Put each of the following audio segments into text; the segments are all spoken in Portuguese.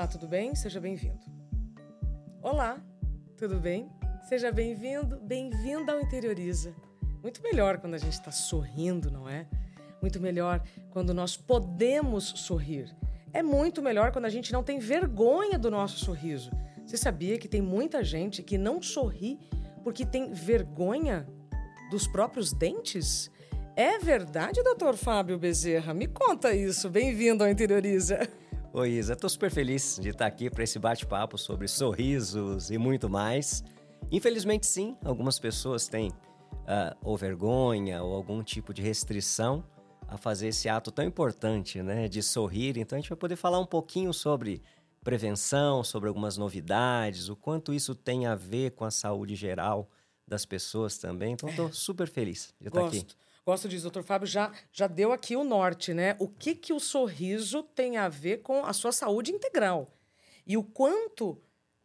Olá, tudo bem? Seja bem-vindo. Olá, tudo bem? Seja bem-vindo, bem-vinda ao Interioriza. Muito melhor quando a gente está sorrindo, não é? Muito melhor quando nós podemos sorrir. É muito melhor quando a gente não tem vergonha do nosso sorriso. Você sabia que tem muita gente que não sorri porque tem vergonha dos próprios dentes? É verdade, doutor Fábio Bezerra? Me conta isso. Bem-vindo ao Interioriza. Oi, Isa. Estou super feliz de estar aqui para esse bate-papo sobre sorrisos e muito mais. Infelizmente, sim, algumas pessoas têm uh, ou vergonha ou algum tipo de restrição a fazer esse ato tão importante, né, de sorrir. Então, a gente vai poder falar um pouquinho sobre prevenção, sobre algumas novidades, o quanto isso tem a ver com a saúde geral das pessoas também. Então, estou super feliz de estar Gosto. aqui. Gosto disso, doutor Fábio já, já deu aqui o norte, né? O que, que o sorriso tem a ver com a sua saúde integral? E o quanto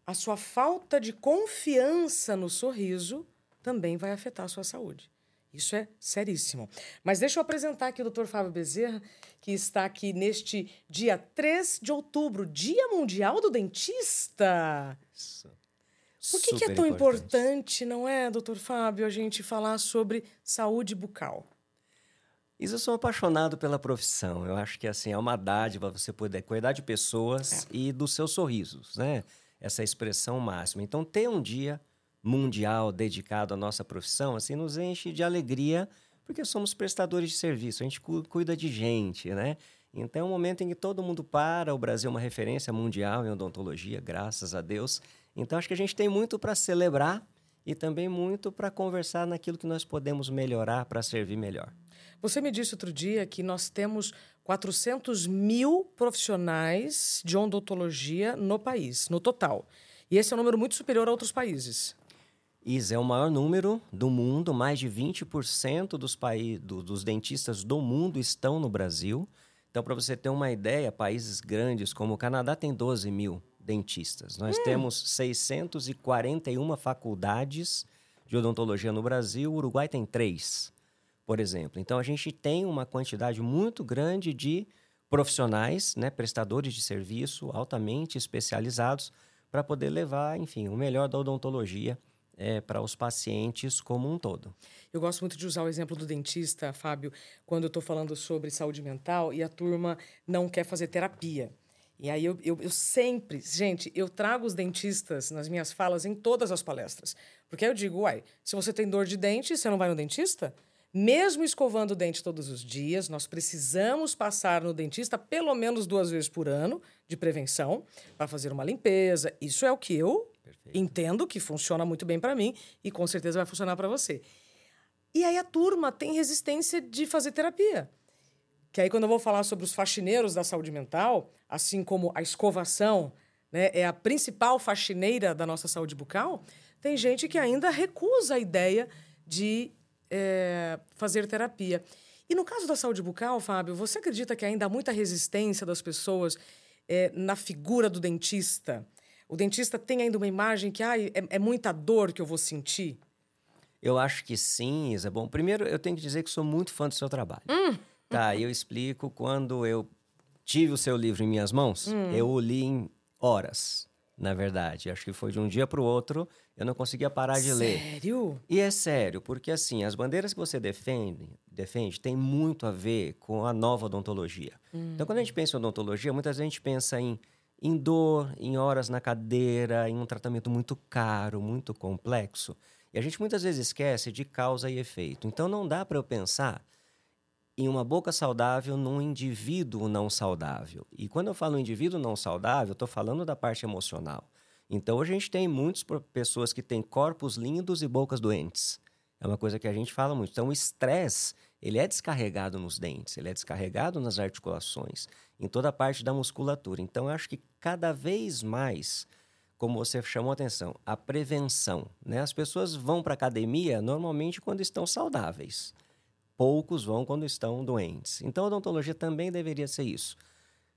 a sua falta de confiança no sorriso também vai afetar a sua saúde. Isso é seríssimo. Mas deixa eu apresentar aqui o Dr. Fábio Bezerra, que está aqui neste dia 3 de outubro, Dia Mundial do Dentista. Isso. Por que, que é tão importante, não é, doutor Fábio, a gente falar sobre saúde bucal? Isa, eu sou apaixonado pela profissão. Eu acho que assim é uma dádiva você poder cuidar de pessoas É. e dos seus sorrisos, né? Essa expressão máxima. Então, ter um dia mundial dedicado à nossa profissão, assim, nos enche de alegria, porque somos prestadores de serviço, a gente cu- cuida de gente, né? Então, é um momento em que todo mundo para, o Brasil é uma referência mundial em odontologia, graças a Deus. Então, acho que a gente tem muito para celebrar e também muito para conversar naquilo que nós podemos melhorar para servir melhor. Você me disse outro dia que nós temos 400 mil profissionais de odontologia no país, no total. E esse é um número muito superior a outros países. Isa é o maior número do mundo, mais de 20% dos, paí- do- dos dentistas do mundo estão no Brasil. Então, para você ter uma ideia, países grandes como o Canadá tem 12 mil dentistas. Nós temos 641 faculdades de odontologia no Brasil, o Uruguai tem três, por exemplo. Então, a gente tem uma quantidade muito grande de profissionais, né, prestadores de serviço altamente especializados para poder levar, enfim, o melhor da odontologia é, para os pacientes como um todo. Eu gosto muito de usar o exemplo do dentista, Fábio, quando eu estou falando sobre saúde mental e a turma não quer fazer terapia. E aí eu, eu, eu sempre, gente, eu trago os dentistas nas minhas falas em todas as palestras. Porque aí eu digo, uai, se você tem dor de dente, você não vai no dentista? Mesmo escovando o dente todos os dias, nós precisamos passar no dentista pelo menos duas vezes por ano de prevenção para fazer uma limpeza. Isso é o que eu entendo que funciona muito bem para mim e com certeza vai funcionar para você. E aí a turma tem resistência de fazer terapia. Que aí, quando eu vou falar sobre os faxineiros da saúde mental, assim como a escovação né, é a principal faxineira da nossa saúde bucal, tem gente que ainda recusa a ideia de é, fazer terapia. E no caso da saúde bucal, Fábio, você acredita que ainda há muita resistência das pessoas é, na figura do dentista? O dentista tem ainda uma imagem que ah, é, é muita dor que eu vou sentir? Eu acho que sim, Isa. Bom, primeiro eu tenho que dizer que sou muito fã do seu trabalho. Tá, e eu explico quando eu tive o seu livro em minhas mãos, eu o li em horas, na verdade. Acho que foi de um dia para o outro, eu não conseguia parar de ler. Sério? E é sério, porque assim, as bandeiras que você defende, defende tem muito a ver com a nova odontologia. Então, quando a gente pensa em odontologia, muitas vezes a gente pensa em, em dor, em horas na cadeira, em um tratamento muito caro, muito complexo. E a gente muitas vezes esquece de causa e efeito. Então, não dá para eu pensar em uma boca saudável num indivíduo não saudável. E quando eu falo indivíduo não saudável, estou falando da parte emocional. Então, a gente tem muitas pessoas que têm corpos lindos e bocas doentes. É uma coisa que a gente fala muito. Então, o estresse, ele é descarregado nos dentes, ele é descarregado nas articulações, em toda a parte da musculatura. Então, eu acho que cada vez mais, como você chamou a atenção, a prevenção. Né? As pessoas vão para a academia normalmente quando estão saudáveis poucos vão quando estão doentes. Então, a odontologia também deveria ser isso.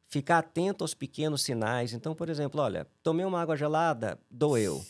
Ficar atento aos pequenos sinais. Então, por exemplo, olha, tomei uma água gelada, doeu.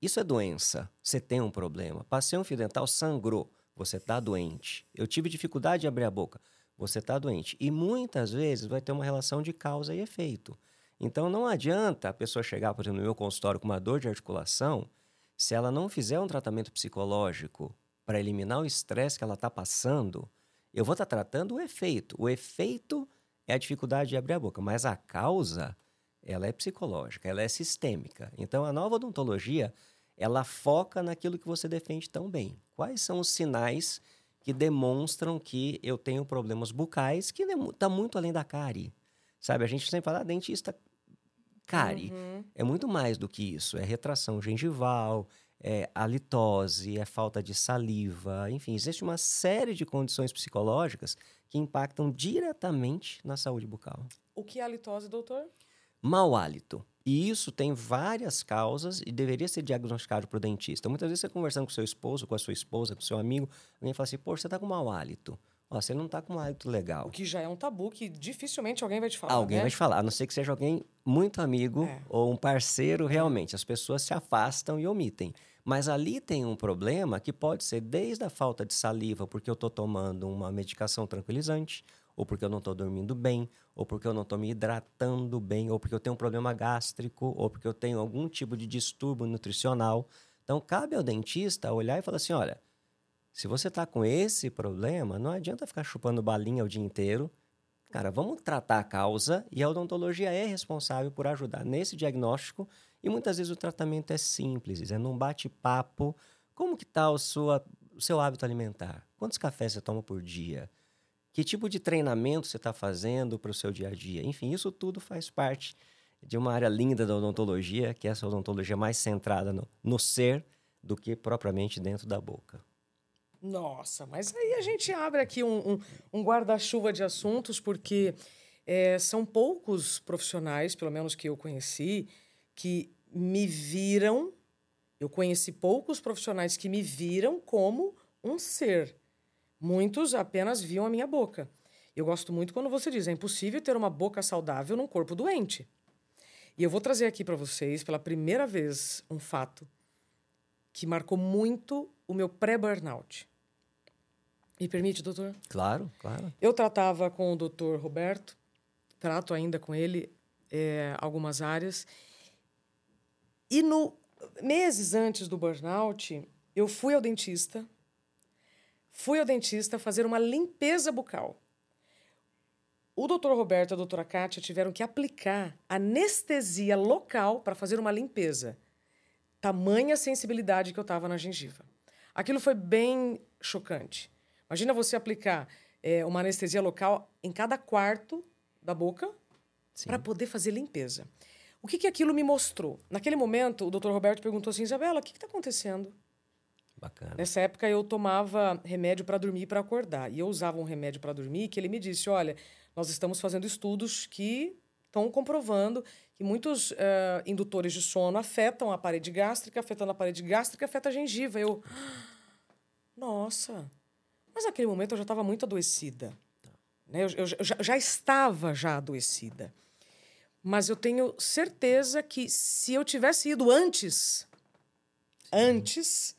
Isso é doença. Você tem um problema. Passei um fio dental, sangrou. Você está doente. Eu tive dificuldade de abrir a boca. Você está doente. E muitas vezes vai ter uma relação de causa e efeito. Então não adianta a pessoa chegar, por exemplo, no meu consultório com uma dor de articulação, se ela não fizer um tratamento psicológico para eliminar o estresse que ela está passando, eu vou estar tá tratando o efeito. O efeito é a dificuldade de abrir a boca, mas a causa, ela é psicológica, ela é sistêmica. Então a nova odontologia, ela foca naquilo que você defende tão bem. Quais são os sinais que demonstram que eu tenho problemas bucais que está muito além da cárie? Sabe, a gente sempre fala, ah, dentista cárie. Uhum. É muito mais do que isso. É retração gengival, é halitose, é falta de saliva. Enfim, existe uma série de condições psicológicas que impactam diretamente na saúde bucal. O que é halitose, doutor? Mau hálito. E isso tem várias causas e deveria ser diagnosticado para o dentista. Muitas vezes você conversando com seu esposo, com a sua esposa, com seu amigo, alguém fala assim, pô, você está com mau hálito. Ó, você não está com um hálito legal. O que já é um tabu que dificilmente alguém vai te falar. Alguém né? vai te falar, a não ser que seja alguém muito amigo é. ou um parceiro realmente. As pessoas se afastam e omitem. Mas ali tem um problema que pode ser desde a falta de saliva, porque eu estou tomando uma medicação tranquilizante, ou porque eu não estou dormindo bem, ou porque eu não estou me hidratando bem, ou porque eu tenho um problema gástrico, ou porque eu tenho algum tipo de distúrbio nutricional. Então, cabe ao dentista olhar e falar assim: olha se você está com esse problema, não adianta ficar chupando balinha o dia inteiro. Cara, vamos tratar a causa e a odontologia é responsável por ajudar nesse diagnóstico. E muitas vezes o tratamento é simples, é num bate-papo. Como que está o, o seu hábito alimentar? Quantos cafés você toma por dia? Que tipo de treinamento você está fazendo para o seu dia a dia? Enfim, isso tudo faz parte de uma área linda da odontologia, que é essa odontologia mais centrada no, no ser do que propriamente dentro da boca. Nossa, mas aí a gente abre aqui um, um, um guarda-chuva de assuntos, porque é, são poucos profissionais, pelo menos que eu conheci, que me viram. Eu conheci poucos profissionais que me viram como um ser. Muitos apenas viam a minha boca. Eu gosto muito quando você diz: é impossível ter uma boca saudável num corpo doente. E eu vou trazer aqui para vocês, pela primeira vez, um fato que marcou muito o meu pré-burnout. Me permite, doutor? Claro, claro. Eu tratava com o doutor Roberto, trato ainda com ele é, algumas áreas. E no meses antes do burnout, eu fui ao dentista, fui ao dentista fazer uma limpeza bucal. O doutor Roberto e a doutora Kátia tiveram que aplicar anestesia local para fazer uma limpeza. Tamanha sensibilidade que eu estava na gengiva. Aquilo foi bem chocante. Imagina você aplicar é, uma anestesia local em cada quarto da boca para poder fazer limpeza. O que, que aquilo me mostrou? Naquele momento, o doutor Roberto perguntou assim: Isabela, o que está acontecendo? Bacana. Nessa época, eu tomava remédio para dormir e para acordar. E eu usava um remédio para dormir que ele me disse: olha, nós estamos fazendo estudos que estão comprovando que muitos uh, indutores de sono afetam a parede gástrica, afetando a parede gástrica, afeta a gengiva. Eu, nossa, mas naquele momento eu já estava muito adoecida. Né? Eu, eu, eu já, já estava já adoecida. Mas eu tenho certeza que se eu tivesse ido antes, Sim. antes,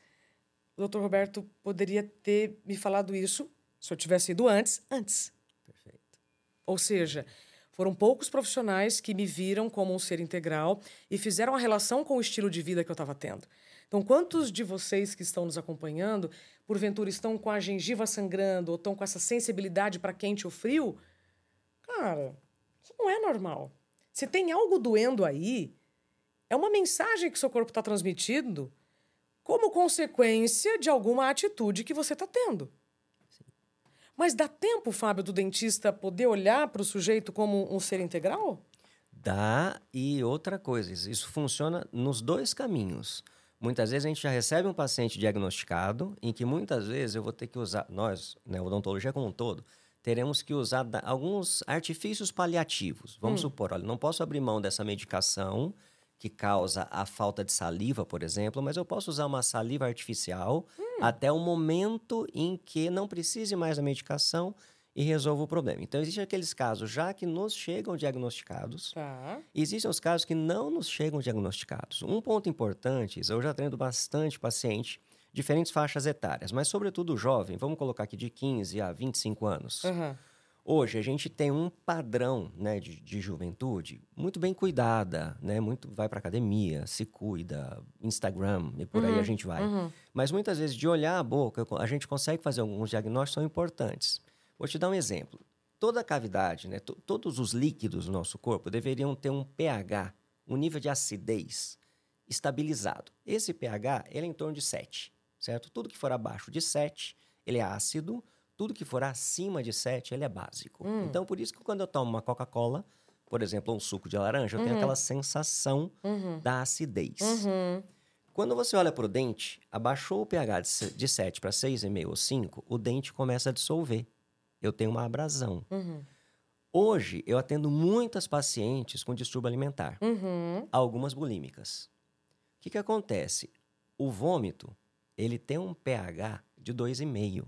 o doutor Roberto poderia ter me falado isso se eu tivesse ido antes, antes. Perfeito. Ou seja, foram poucos profissionais que me viram como um ser integral e fizeram a relação com o estilo de vida que eu estava tendo. Então, quantos de vocês que estão nos acompanhando, porventura estão com a gengiva sangrando ou estão com essa sensibilidade para quente ou frio? Cara, isso não é normal. Se tem algo doendo aí, é uma mensagem que seu corpo está transmitindo como consequência de alguma atitude que você está tendo. Mas dá tempo, Fábio, do dentista poder olhar para o sujeito como um ser integral? Dá, e outra coisa, isso funciona nos dois caminhos. Muitas vezes a gente já recebe um paciente diagnosticado, em que muitas vezes eu vou ter que usar, nós, né, odontologia como um todo, teremos que usar alguns artifícios paliativos. Vamos hum. supor, olha, não posso abrir mão dessa medicação que causa a falta de saliva, por exemplo, mas eu posso usar uma saliva artificial hum. até o momento em que não precise mais da medicação e resolva o problema. Então, existem aqueles casos já que nos chegam diagnosticados, tá. existem os casos que não nos chegam diagnosticados. Um ponto importante, eu já treino bastante paciente, diferentes faixas etárias, mas sobretudo jovem, vamos colocar aqui de 15 a 25 anos. Uhum. Hoje a gente tem um padrão né, de, de juventude muito bem cuidada, né? Muito vai para academia, se cuida, Instagram e por uhum, aí a uhum, gente vai. Uhum. Mas muitas vezes de olhar a boca a gente consegue fazer alguns diagnósticos são importantes. Vou te dar um exemplo. Toda a cavidade, né, todos os líquidos do nosso corpo deveriam ter um pH, um nível de acidez estabilizado. Esse pH ele é em torno de 7, certo? Tudo que for abaixo de 7, ele é ácido tudo que for acima de 7, ele é básico. Hum. Então, por isso que quando eu tomo uma Coca-Cola, por exemplo, um suco de laranja, eu uhum. tenho aquela sensação uhum. da acidez. Uhum. Quando você olha para o dente, abaixou o pH de 7 para 6,5 ou 5, o dente começa a dissolver. Eu tenho uma abrasão. Uhum. Hoje, eu atendo muitas pacientes com distúrbio alimentar, uhum. algumas bulímicas. O que, que acontece? O vômito, ele tem um pH de 2,5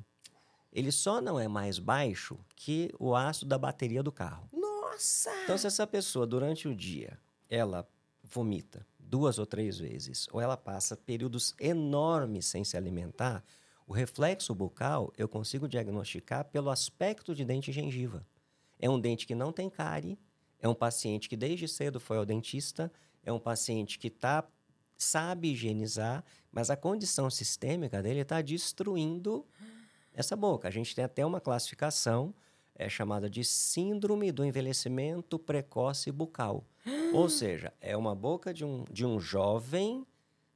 ele só não é mais baixo que o ácido da bateria do carro. Nossa! Então, se essa pessoa, durante o dia, ela vomita duas ou três vezes, ou ela passa períodos enormes sem se alimentar, o reflexo bucal eu consigo diagnosticar pelo aspecto de dente e gengiva. É um dente que não tem cárie, é um paciente que desde cedo foi ao dentista, é um paciente que tá, sabe higienizar, mas a condição sistêmica dele está destruindo essa boca. A gente tem até uma classificação é chamada de síndrome do envelhecimento precoce bucal. Ou seja, é uma boca de um, de um jovem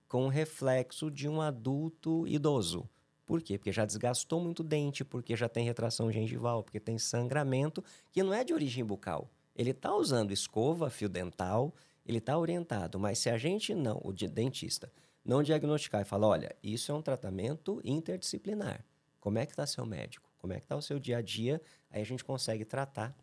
com reflexo de um adulto idoso. Por quê? Porque já desgastou muito dente, porque já tem retração gengival, porque tem sangramento, que não é de origem bucal. Ele está usando escova, fio dental, ele está orientado, mas se a gente não, o dentista, não diagnosticar e falar, olha, isso é um tratamento interdisciplinar. Como é que está seu médico? Como é que está o seu dia a dia? Aí a gente consegue tratar,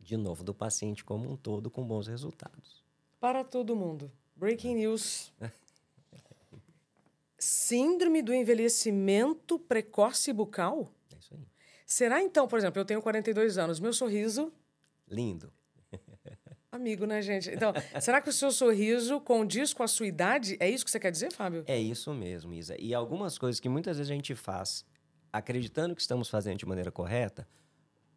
de novo, do paciente como um todo com bons resultados. Para todo mundo. Breaking news. Síndrome do envelhecimento precoce bucal? É isso aí. Será então, por exemplo, eu tenho 42 anos, meu sorriso. Lindo. Amigo, né, gente? Então, será que o seu sorriso condiz com a sua idade? É isso que você quer dizer, Fábio? É isso mesmo, Isa. E algumas coisas que muitas vezes a gente faz acreditando que estamos fazendo de maneira correta,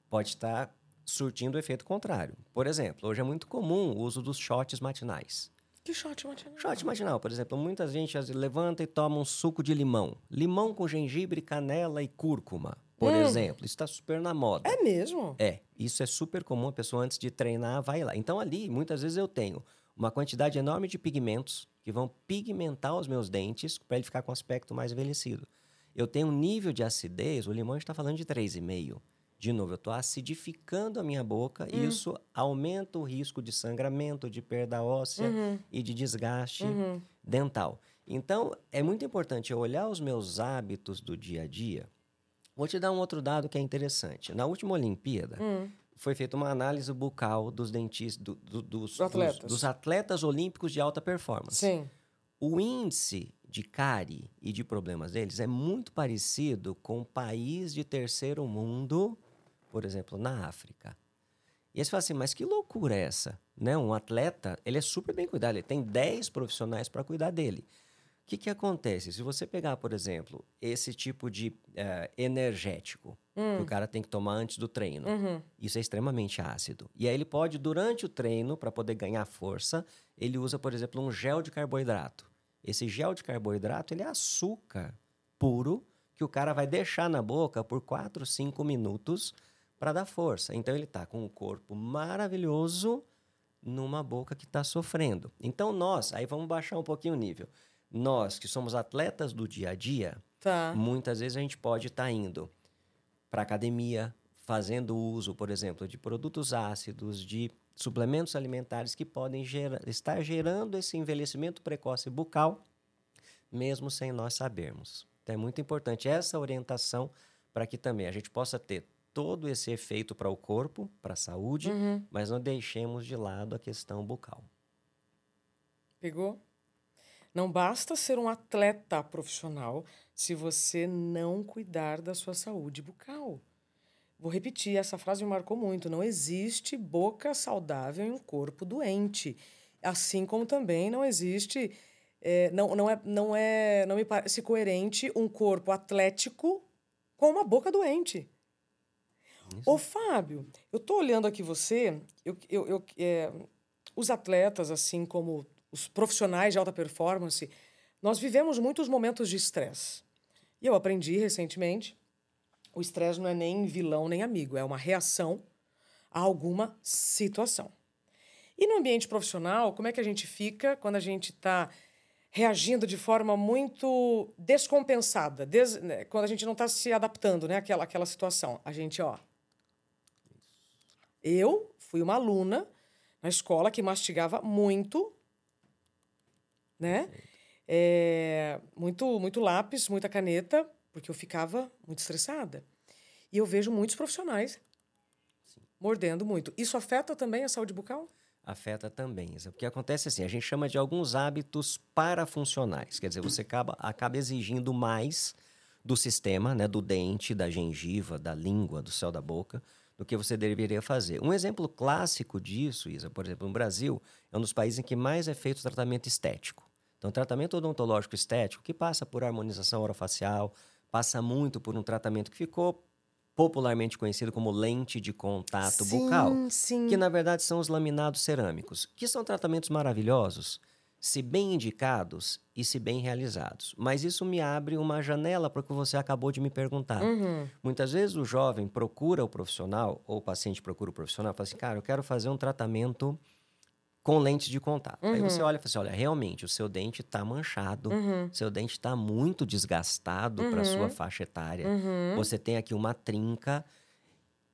pode estar surtindo o efeito contrário. Por exemplo, hoje é muito comum o uso dos shots matinais. Que shot matinal? Shot matinal, por exemplo, muita gente levanta e toma um suco de limão. Limão com gengibre, canela e cúrcuma, por hum. exemplo. Isso está super na moda. É mesmo? É. Isso é super comum. A pessoa, antes de treinar, vai lá. Então, ali, muitas vezes eu tenho uma quantidade enorme de pigmentos que vão pigmentar os meus dentes para ele ficar com um aspecto mais envelhecido eu tenho um nível de acidez, o limão está falando de 3,5. De novo, eu estou acidificando a minha boca e hum. isso aumenta o risco de sangramento, de perda óssea uhum. e de desgaste uhum. dental. Então, é muito importante eu olhar os meus hábitos do dia a dia. Vou te dar um outro dado que é interessante. Na última Olimpíada, hum. foi feita uma análise bucal dos dentistas, do, do, dos, atletas. Dos, dos atletas olímpicos de alta performance. Sim. O índice de cárie e de problemas deles é muito parecido com um país de terceiro mundo, por exemplo, na África. E aí você fala assim, mas que loucura é essa? Né? Um atleta, ele é super bem cuidado, ele tem 10 profissionais para cuidar dele. O que, que acontece? Se você pegar, por exemplo, esse tipo de uh, energético hum. que o cara tem que tomar antes do treino, uhum. isso é extremamente ácido. E aí ele pode, durante o treino, para poder ganhar força, ele usa, por exemplo, um gel de carboidrato. Esse gel de carboidrato, ele é açúcar puro que o cara vai deixar na boca por 4, 5 minutos para dar força. Então ele está com um corpo maravilhoso numa boca que está sofrendo. Então nós, aí vamos baixar um pouquinho o nível. Nós que somos atletas do dia a dia, tá. muitas vezes a gente pode estar tá indo para academia, fazendo uso, por exemplo, de produtos ácidos, de suplementos alimentares que podem gera, estar gerando esse envelhecimento precoce bucal, mesmo sem nós sabermos. Então é muito importante essa orientação para que também a gente possa ter todo esse efeito para o corpo, para a saúde, uhum. mas não deixemos de lado a questão bucal. Pegou? Não basta ser um atleta profissional se você não cuidar da sua saúde bucal. Vou repetir, essa frase me marcou muito. Não existe boca saudável em um corpo doente. Assim como também não existe. É, não, não, é, não, é, não me parece coerente um corpo atlético com uma boca doente. Isso. Ô, Fábio, eu tô olhando aqui você, eu, eu, eu é, os atletas, assim como os profissionais de alta performance, nós vivemos muitos momentos de estresse. E eu aprendi recentemente, o estresse não é nem vilão nem amigo, é uma reação a alguma situação. E no ambiente profissional, como é que a gente fica quando a gente está reagindo de forma muito descompensada, des, né, quando a gente não está se adaptando né, àquela, àquela situação? A gente, ó. Eu fui uma aluna na escola que mastigava muito, né? É, muito, muito lápis, muita caneta, porque eu ficava muito estressada. E eu vejo muitos profissionais Sim. mordendo muito. Isso afeta também a saúde bucal? Afeta também. Porque acontece assim, a gente chama de alguns hábitos parafuncionais. Quer dizer, você acaba, acaba exigindo mais do sistema, né, do dente, da gengiva, da língua, do céu da boca, do que você deveria fazer. Um exemplo clássico disso, Isa, por exemplo, no Brasil, é um dos países em que mais é feito tratamento estético. Então, tratamento odontológico estético, que passa por harmonização orofacial, passa muito por um tratamento que ficou popularmente conhecido como lente de contato sim, bucal, sim. que na verdade são os laminados cerâmicos, que são tratamentos maravilhosos, se bem indicados e se bem realizados. Mas isso me abre uma janela para o que você acabou de me perguntar. Uhum. Muitas vezes o jovem procura o profissional, ou o paciente procura o profissional, e fala assim, cara, eu quero fazer um tratamento com lentes de contato. Uhum. Aí você olha e fala assim: olha, realmente o seu dente está manchado, uhum. seu dente está muito desgastado uhum. para sua faixa etária. Uhum. Você tem aqui uma trinca.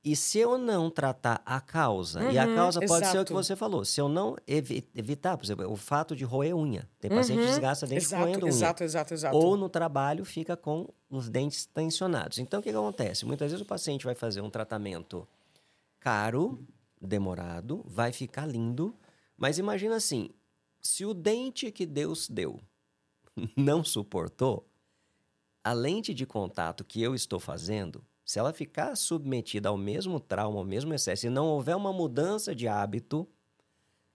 E se eu não tratar a causa, e a Uhum, causa pode ser o exato. que você falou, se eu não evi- evitar, por exemplo, o fato de roer unha. Tem paciente que Uhum. desgasta dente exato, roendo unha. exato, exato, exato. Ou no trabalho fica com os dentes tensionados. Então, o que, que acontece? Muitas vezes o paciente vai fazer um tratamento caro, demorado, vai ficar lindo, mas imagina assim: se o dente que Deus deu não suportou, a lente de contato que eu estou fazendo, se ela ficar submetida ao mesmo trauma, ao mesmo excesso, e não houver uma mudança de hábito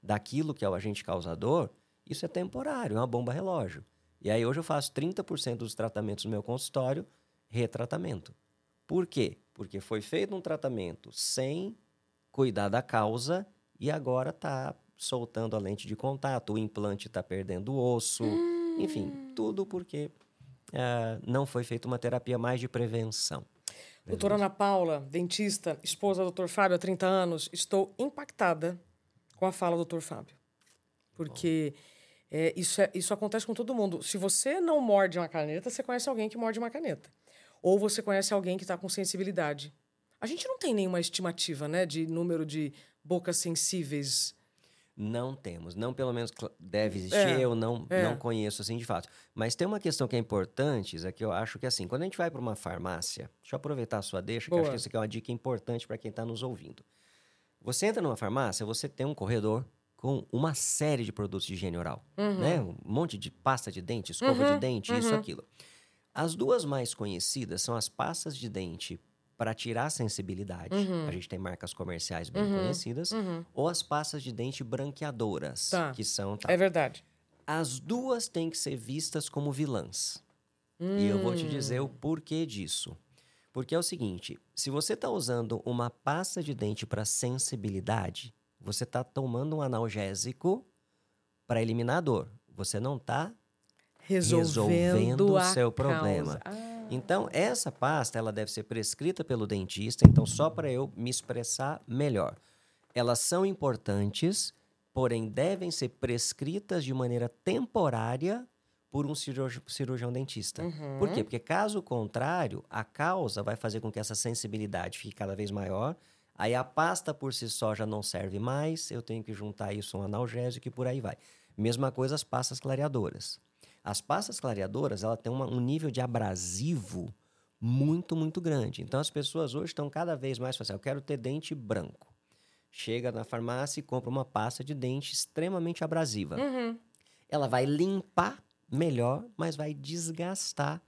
daquilo que é o agente causador, isso é temporário, é uma bomba relógio. E aí hoje eu faço 30% dos tratamentos no meu consultório retratamento. Por quê? Porque foi feito um tratamento sem cuidar da causa e agora está soltando a lente de contato, o implante está perdendo o osso, enfim, tudo porque ah, não foi feita uma terapia mais de prevenção. Doutora Ana Paula, dentista, esposa do Dr. Fábio há 30 anos, estou impactada com a fala do Dr. Fábio. Porque é, isso, é- isso acontece com todo mundo. Se você não morde uma caneta, você conhece alguém que morde uma caneta. Ou você conhece alguém que está com sensibilidade. A gente não tem nenhuma estimativa né, de número de bocas sensíveis. Não temos, não pelo menos deve existir, É, eu não, é. não conheço assim de fato. Mas tem uma questão que é importante, é que eu acho que assim, quando a gente vai para uma farmácia, deixa eu aproveitar a sua deixa, que eu acho Boa. que isso aqui é uma dica importante para quem está nos ouvindo. Você entra numa farmácia, você tem um corredor com uma série de produtos de higiene oral, né? Um monte de pasta de dente, escova de dente, isso, aquilo. As duas mais conhecidas são as pastas de dente para tirar a sensibilidade. A gente tem marcas comerciais bem conhecidas. Ou as pastas de dente branqueadoras, Tá. que são... tá. É verdade. As duas têm que ser vistas como vilãs. E eu vou te dizer o porquê disso. Porque é o seguinte: se você está usando uma pasta de dente para sensibilidade, você está tomando um analgésico para eliminar a dor. Você não está Resolvendo, resolvendo o seu causa. problema. Ah, Então, essa pasta ela deve ser prescrita pelo dentista, então só para eu me expressar melhor. Elas são importantes, porém devem ser prescritas de maneira temporária por um cirurgi- cirurgião dentista. Uhum. Por quê? Porque caso contrário, a causa vai fazer com que essa sensibilidade fique cada vez maior. Aí a pasta por si só já não serve mais, eu tenho que juntar isso a um analgésico e por aí vai. Mesma coisa as pastas clareadoras. As pastas clareadoras, ela tem uma- um nível de abrasivo muito, muito grande. Então as pessoas hoje estão cada vez mais fazendo, eu quero ter dente branco. Chega na farmácia e compra uma pasta de dente extremamente abrasiva. uhum. Ela vai limpar melhor, mas vai desgastar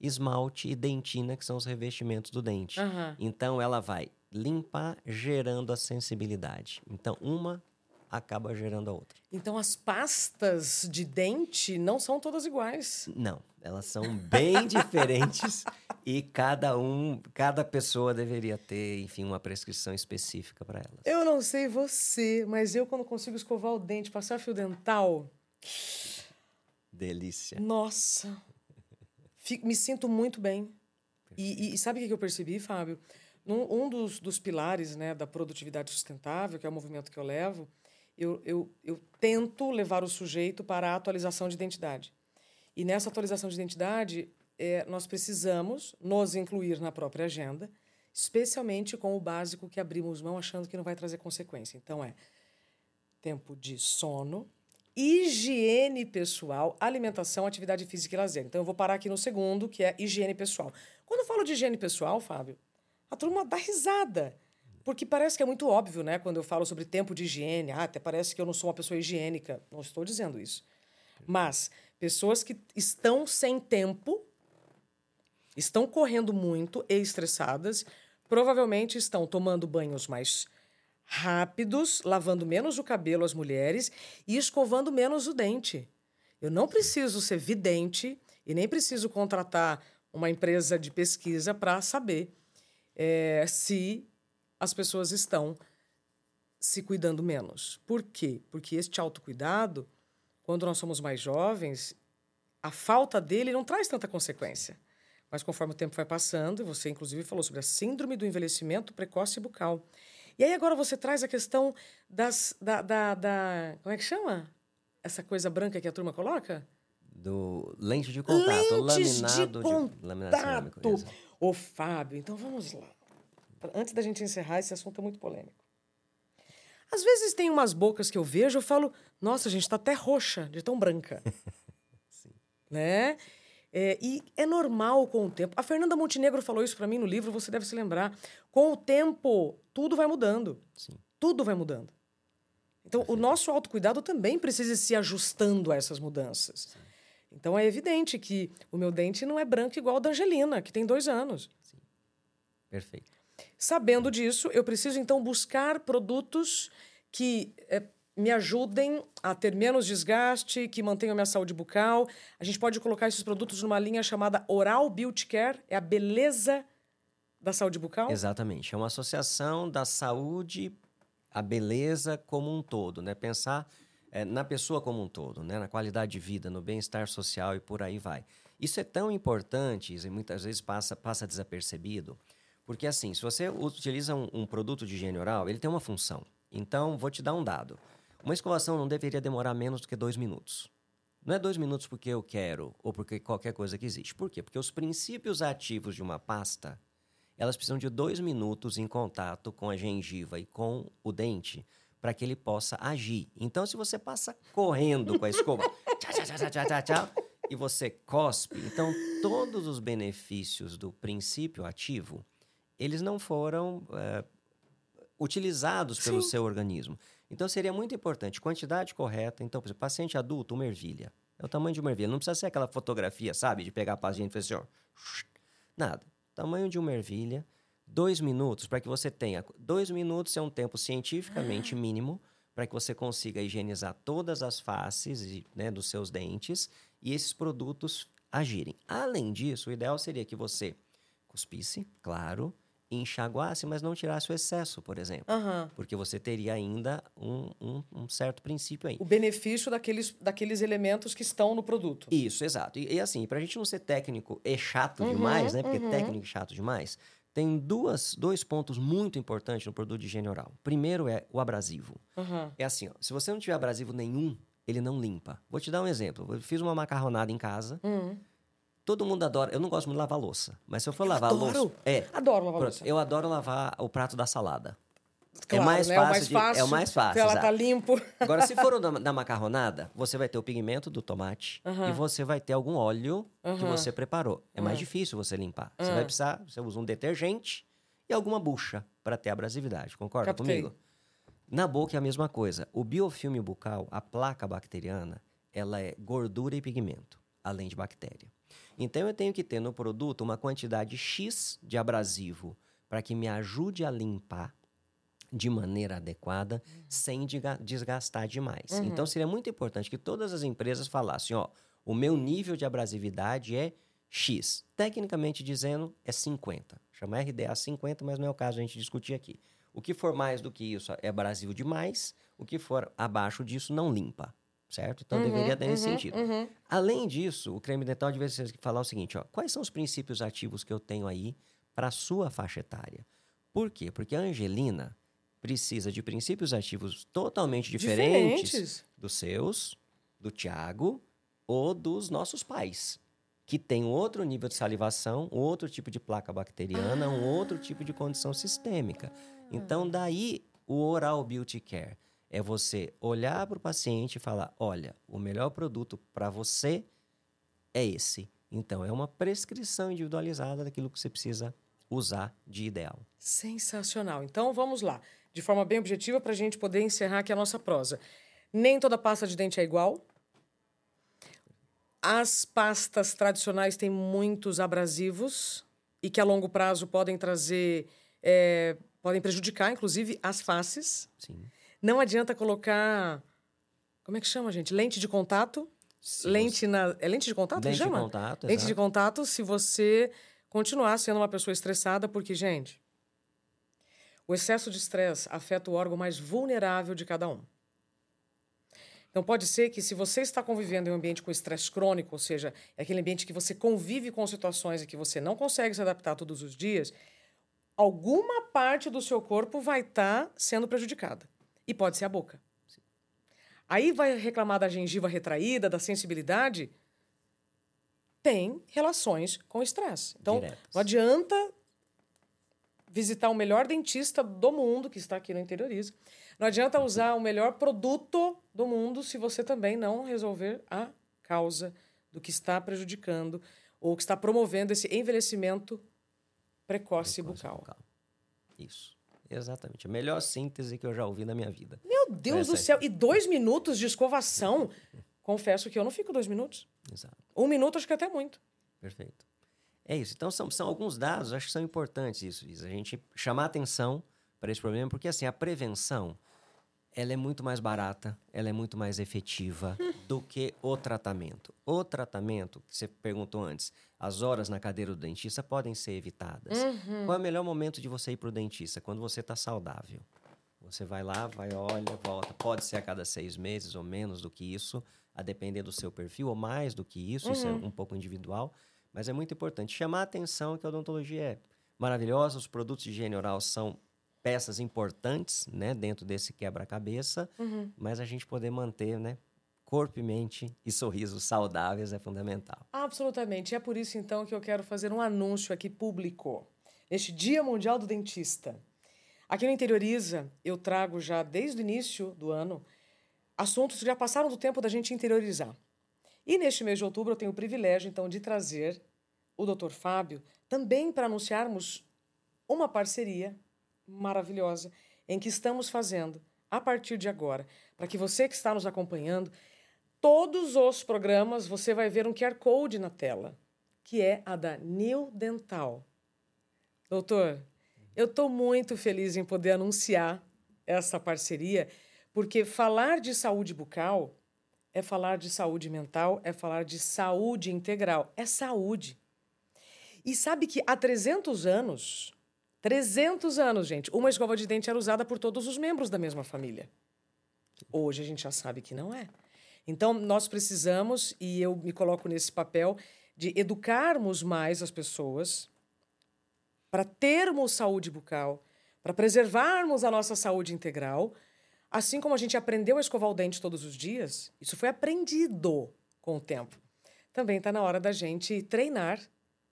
esmalte e dentina, que são os revestimentos do dente. Aham. Então ela vai limpar gerando a sensibilidade. Então uma acaba gerando a outra. Então as pastas de dente não são todas iguais. Não, elas são bem diferentes e cada um, cada pessoa deveria ter, enfim, uma prescrição específica para elas. Eu não sei você, mas eu quando consigo escovar o dente, passar fio dental, delícia. Nossa, fico, me sinto muito bem. E, e, sabe o que eu percebi, Fábio? Um, dos, dos pilares né, da produtividade sustentável, que é o movimento que eu levo, eu, eu, eu tento levar o sujeito para a atualização de identidade. E nessa atualização de identidade, é, nós precisamos nos incluir na própria agenda, especialmente com o básico que abrimos mão achando que não vai trazer consequência. Então, é tempo de sono, higiene pessoal, alimentação, atividade física e lazer. Então, eu vou parar aqui no segundo, que é higiene pessoal. Quando eu falo de higiene pessoal, Fábio, a turma dá risada. Porque parece que é muito óbvio, né? Quando eu falo sobre tempo de higiene, ah, até parece que eu não sou uma pessoa higiênica. Não estou dizendo isso. Mas pessoas que estão sem tempo, estão correndo muito e estressadas, provavelmente estão tomando banhos mais rápidos, lavando menos o cabelo as mulheres e escovando menos o dente. Eu não preciso ser vidente e nem preciso contratar uma empresa de pesquisa para saber é, se as pessoas estão se cuidando menos. Por quê? Porque este autocuidado, quando nós somos mais jovens, a falta dele não traz tanta consequência. Mas conforme o tempo vai passando, e você inclusive falou sobre a síndrome do envelhecimento precoce bucal. E aí agora você traz a questão das, da, da, da Como é que chama? Essa coisa branca que a turma coloca? Do lente de contato, Lentes laminado de contato. De, Ô, Fábio, então vamos lá. Antes da gente encerrar, esse assunto é muito polêmico. Às vezes tem umas bocas que eu vejo, eu falo, nossa, a gente está até roxa, de tão branca. Né? É, e é normal com o tempo. A Fernanda Montenegro falou isso para mim no livro, você deve se lembrar. Com o tempo, tudo vai mudando. Sim. Tudo vai mudando. Então, Perfeito. o nosso autocuidado também precisa ir se ajustando a essas mudanças. Sim. Então é evidente que o meu dente não é branco igual o da Angelina, que tem dois anos. Sim. Perfeito. Sabendo disso, eu preciso então buscar produtos que é, me ajudem a ter menos desgaste, que mantenham minha saúde bucal. A gente pode colocar esses produtos numa linha chamada Oral Beauty Care, é a beleza da saúde bucal? Exatamente. É uma associação da saúde, a beleza como um todo, né? Pensar é, na pessoa como um todo, né? na qualidade de vida, no bem-estar social e por aí vai. Isso é tão importante e muitas vezes passa, passa desapercebido, porque assim, se você utiliza um, um produto de higiene oral, ele tem uma função. Então, vou te dar um dado. Uma escovação não deveria demorar menos do que dois minutos. Não é dois minutos porque eu quero ou porque qualquer coisa que existe. Por quê? Porque os princípios ativos de uma pasta, elas precisam de dois minutos em contato com a gengiva e com o dente para que ele possa agir. Então, se você passa correndo com a escova, tchau, tchau, tchau, tchau, tchau, tchau, e você cospe, então todos os benefícios do princípio ativo, eles não foram é, utilizados pelo Sim. seu organismo. Então, seria muito importante, quantidade correta. Então, por exemplo, paciente adulto, uma ervilha. É o tamanho de uma ervilha. Não precisa ser aquela fotografia, sabe? De pegar a paciente e fazer assim, ó. Nada. Tamanho de uma ervilha dois minutos para que você tenha. Dois minutos é um tempo cientificamente mínimo para que você consiga higienizar todas as faces né, dos seus dentes e esses produtos agirem. Além disso, o ideal seria que você cuspisse, claro, enxaguasse, mas não tirasse o excesso, por exemplo. Uhum. Porque você teria ainda um, um, um, certo princípio aí. O benefício daqueles, daqueles elementos que estão no produto. Isso, exato. E, e assim, para a gente não ser técnico e chato uhum, demais, né? Porque uhum. técnico e chato demais, tem duas, dois pontos muito importantes no produto de higiene oral. Primeiro é o abrasivo. É assim, ó, se você não tiver abrasivo nenhum, ele não limpa. Vou te dar um exemplo. Eu fiz uma macarronada em casa. Uhum. Todo mundo adora. Eu não gosto muito de lavar louça, mas se eu for eu lavar adoro. louça, é. Adoro lavar louça. Eu adoro lavar o prato da salada. É claro, é mais, né? fácil, é mais fácil. De, é o mais fácil. Ela tá limpo. Agora, se for da, da macarronada, você vai ter o pigmento do tomate e você vai ter algum óleo que você preparou. É mais difícil você limpar. Você vai precisar, você usa um detergente e alguma bucha para ter abrasividade. Concorda Captei. comigo? Na boca é a mesma coisa. O biofilme bucal, a placa bacteriana, ela é gordura e pigmento, além de bactéria. Então eu tenho que ter no produto uma quantidade X de abrasivo para que me ajude a limpar de maneira adequada, uhum. sem desgastar demais. Uhum. Então, seria muito importante que todas as empresas falassem: ó, o meu nível de abrasividade é X. Tecnicamente dizendo, é 50. Chama RDA 50, mas não é o caso a gente discutir aqui. O que for mais do que isso é abrasivo demais, o que for abaixo disso não limpa, certo? Então uhum, deveria ter uhum, nesse sentido. Uhum. Além disso, o creme dental deveria falar o seguinte: ó, quais são os princípios ativos que eu tenho aí para a sua faixa etária? Por quê? Porque a Angelina precisa de princípios ativos totalmente diferentes, diferentes. dos seus, do Tiago ou dos nossos pais que tem outro nível de salivação, outro tipo de placa bacteriana, ah. um outro tipo de condição sistêmica. Então, daí o Oral Beauty Care é você olhar para o paciente e falar: olha, o melhor produto para você é esse. Então, é uma prescrição individualizada daquilo que você precisa usar de ideal. Sensacional. Então, vamos lá. De forma bem objetiva, para a gente poder encerrar aqui a nossa prosa. Nem toda pasta de dente é igual. As pastas tradicionais têm muitos abrasivos e que a longo prazo podem trazer, é, podem prejudicar, inclusive, as faces. Sim. Não adianta colocar, como é que chama, gente? Lente de contato. Sim, lente na, é lente de contato? Lente chama? de contato. Lente de contato. Se você continuar sendo uma pessoa estressada, porque gente, o excesso de estresse afeta o órgão mais vulnerável de cada um. Então, pode ser que se você está convivendo em um ambiente com estresse crônico, ou seja, é aquele ambiente que você convive com situações e que você não consegue se adaptar todos os dias, alguma parte do seu corpo vai estar tá sendo prejudicada. E pode ser a boca. Aí vai reclamar da gengiva retraída, da sensibilidade. Tem relações com estresse. Então, Diretas. não adianta visitar o melhor dentista do mundo, que está aqui no Interioriza, não adianta usar o melhor produto do mundo se você também não resolver a causa do que está prejudicando ou que está promovendo esse envelhecimento precoce, precoce bucal. bucal. Isso. Exatamente. A melhor síntese que eu já ouvi na minha vida. Meu Deus do céu! E dois minutos de escovação? Confesso que eu não fico dois minutos. Exato. Um minuto acho que é até muito. Perfeito. É isso. Então, são, são alguns dados, acho que são importantes isso, isso. A gente chamar atenção para esse problema, porque assim, a prevenção ela é muito mais barata, ela é muito mais efetiva do que o tratamento. O tratamento, que você perguntou antes, as horas na cadeira do dentista podem ser evitadas. Uhum. Qual é o melhor momento de você ir para o dentista? Quando você está saudável. Você vai lá, vai, olha, volta. Pode ser a cada seis meses ou menos do que isso, a depender do seu perfil, ou mais do que isso, uhum. isso é uhum. um pouco individual. Mas é muito importante chamar a atenção que a odontologia é maravilhosa, os produtos de higiene oral são peças importantes, né, dentro desse quebra-cabeça, uhum. mas a gente poder manter, né, corpo e mente e sorrisos saudáveis é fundamental. Absolutamente. É por isso, então, que eu quero fazer um anúncio aqui público. Neste Dia Mundial do Dentista. Aqui no Interioriza, eu trago já desde o início do ano assuntos que já passaram do tempo da gente interiorizar. E neste mês de outubro eu tenho o privilégio, então, de trazer o Dr. Fábio também para anunciarmos uma parceria maravilhosa em que estamos fazendo a partir de agora, para que você que está nos acompanhando, todos os programas você vai ver um QR Code na tela, que é a da New Dental. Doutor, eu estou muito feliz em poder anunciar essa parceria, porque falar de saúde bucal é falar de saúde mental, é falar de saúde integral, é saúde. E sabe que há 300 anos 300 anos, gente. Uma escova de dente era usada por todos os membros da mesma família. Hoje a gente já sabe que não é. Então, nós precisamos, e eu me coloco nesse papel, de educarmos mais as pessoas para termos saúde bucal, para preservarmos a nossa saúde integral. Assim como a gente aprendeu a escovar o dente todos os dias, isso foi aprendido com o tempo. Também está na hora da gente treinar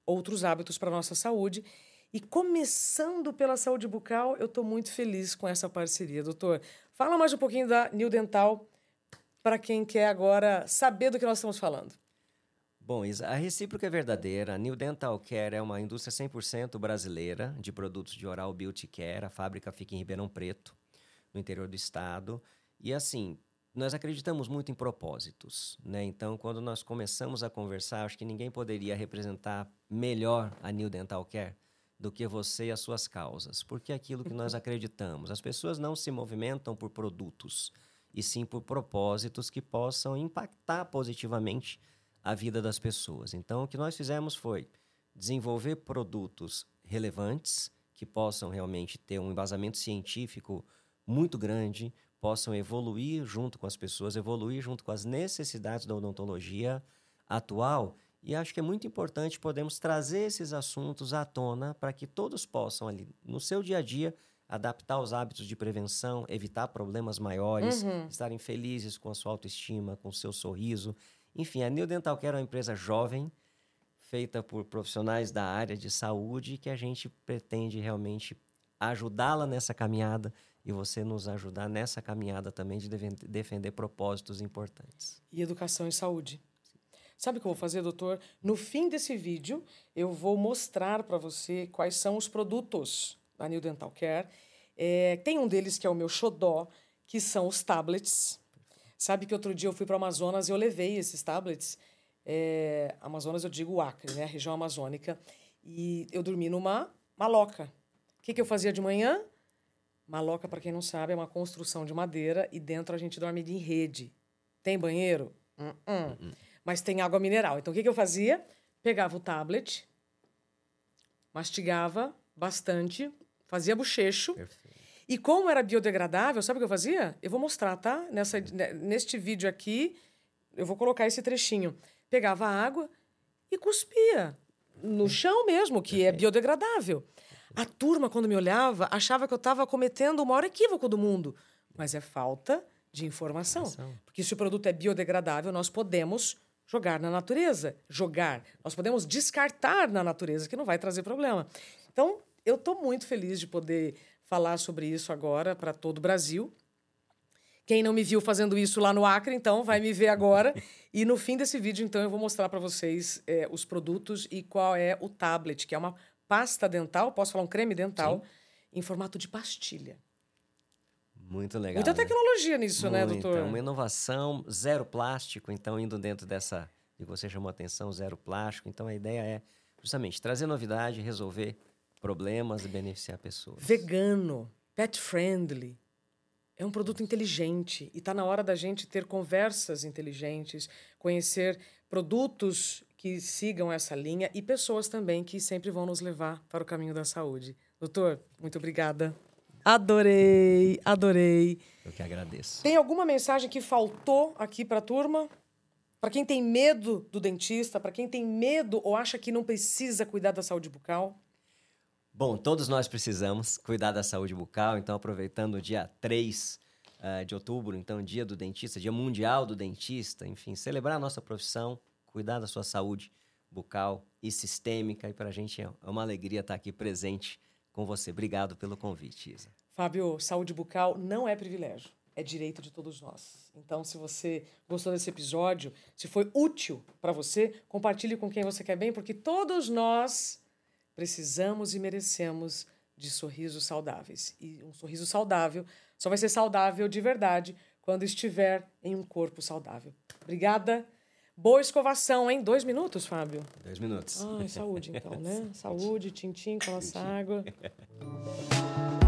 outros hábitos para a nossa saúde e começando pela saúde bucal, eu estou muito feliz com essa parceria, doutor. Fala mais um pouquinho da New Dental para quem quer agora saber do que nós estamos falando. Bom, a recíproca é verdadeira. A New Dental Care é uma indústria 100% brasileira de produtos de oral beauty care. A fábrica fica em Ribeirão Preto, no interior do estado. E assim, nós acreditamos muito em propósitos, né? Então, quando nós começamos a conversar, acho que ninguém poderia representar melhor a New Dental Care do que você e as suas causas, porque é aquilo que nós acreditamos. As pessoas não se movimentam por produtos, e sim por propósitos que possam impactar positivamente a vida das pessoas. Então, o que nós fizemos foi desenvolver produtos relevantes que possam realmente ter um embasamento científico muito grande, possam evoluir junto com as pessoas, evoluir junto com as necessidades da odontologia atual. E acho que é muito importante podermos trazer esses assuntos à tona para que todos possam ali no seu dia a dia adaptar os hábitos de prevenção, evitar problemas maiores, uhum. estarem felizes com a sua autoestima, com o seu sorriso. Enfim, a New Dental Care é uma empresa jovem, feita por profissionais da área de saúde, que a gente pretende realmente ajudá-la nessa caminhada e você nos ajudar nessa caminhada também de defender propósitos importantes. E educação e saúde. Sabe o que eu vou fazer, doutor? No fim desse vídeo, eu vou mostrar para você quais são os produtos da New Dental Care. É, tem um deles que é o meu xodó, que são os tablets. Sabe que outro dia eu fui para Amazonas e eu levei esses tablets. É, Amazonas, eu digo Acre, né? Região amazônica. E eu dormi numa maloca. O que, que eu fazia de manhã? Maloca, para quem não sabe, é uma construção de madeira e dentro a gente dorme em rede. Tem banheiro? Uh -uh. Mas tem água mineral. Então o que, que eu fazia? Pegava o tablet, mastigava bastante, fazia bochecho. Perfeito. E como era biodegradável, sabe o que eu fazia? Eu vou mostrar, tá? Nessa, né, neste vídeo aqui, eu vou colocar esse trechinho. Pegava água e cuspia no chão mesmo, que é biodegradável. A turma, quando me olhava, achava que eu estava cometendo o maior equívoco do mundo. Mas é falta de informação. informação. Porque se o produto é biodegradável, nós podemos jogar na natureza. Jogar. Nós podemos descartar na natureza, que não vai trazer problema. Então, eu estou muito feliz de poder falar sobre isso agora para todo o Brasil. Quem não me viu fazendo isso lá no Acre, então vai me ver agora. e no fim desse vídeo, então, eu vou mostrar para vocês é, os produtos e qual é o tablet, que é uma pasta dental, posso falar um creme dental, Sim. em formato de pastilha. Muito legal. Muita né? tecnologia nisso, Muita, né, doutor? Uma inovação, zero plástico, então indo dentro dessa que você chamou a atenção, zero plástico. Então a ideia é justamente trazer novidade, resolver problemas e beneficiar pessoas. Vegano, pet friendly. É um produto inteligente e está na hora da gente ter conversas inteligentes, conhecer produtos que sigam essa linha e pessoas também que sempre vão nos levar para o caminho da saúde. Doutor, muito obrigada. Adorei, adorei. Eu que agradeço. Tem alguma mensagem que faltou aqui para a turma? Para quem tem medo do dentista, para quem tem medo ou acha que não precisa cuidar da saúde bucal? Bom, todos nós precisamos cuidar da saúde bucal, então aproveitando o dia 3 uh, eh, de outubro, então dia do dentista, dia mundial do dentista, enfim, celebrar a nossa profissão, cuidar da sua saúde bucal e sistêmica. E para a gente é uma alegria estar aqui presente com você. Obrigado pelo convite, Isa. Fábio, saúde bucal não é privilégio, é direito de todos nós. Então, se você gostou desse episódio, se foi útil para você, compartilhe com quem você quer bem, porque todos nós precisamos e merecemos de sorrisos saudáveis. E um sorriso saudável só vai ser saudável de verdade quando estiver em um corpo saudável. Obrigada. Boa escovação, hein? Dois minutos, Fábio? Dois minutos. Ai, saúde, então, né? saúde, tintim com nossa água.